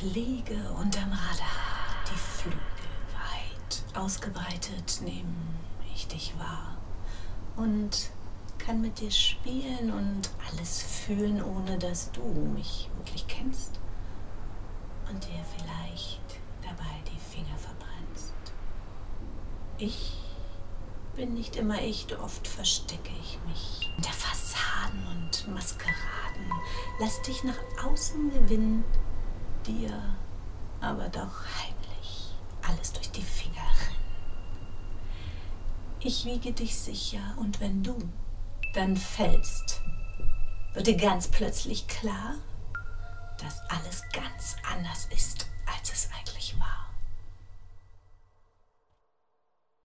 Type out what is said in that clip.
fliege unterm Radar, die Flügel weit ausgebreitet, nehme ich dich wahr. Und kann mit dir spielen und alles fühlen, ohne dass du mich wirklich kennst. Und dir vielleicht dabei die Finger verbrennst. Ich bin nicht immer ich, oft verstecke ich mich hinter Fassaden und Maskeraden, lass dich nach außen gewinnen, dir aber doch heimlich alles durch die Finger rinnen. Ich wiege dich sicher und wenn du dann fällst, wird dir ganz plötzlich klar, dass alles ganz anders ist, als es eigentlich war.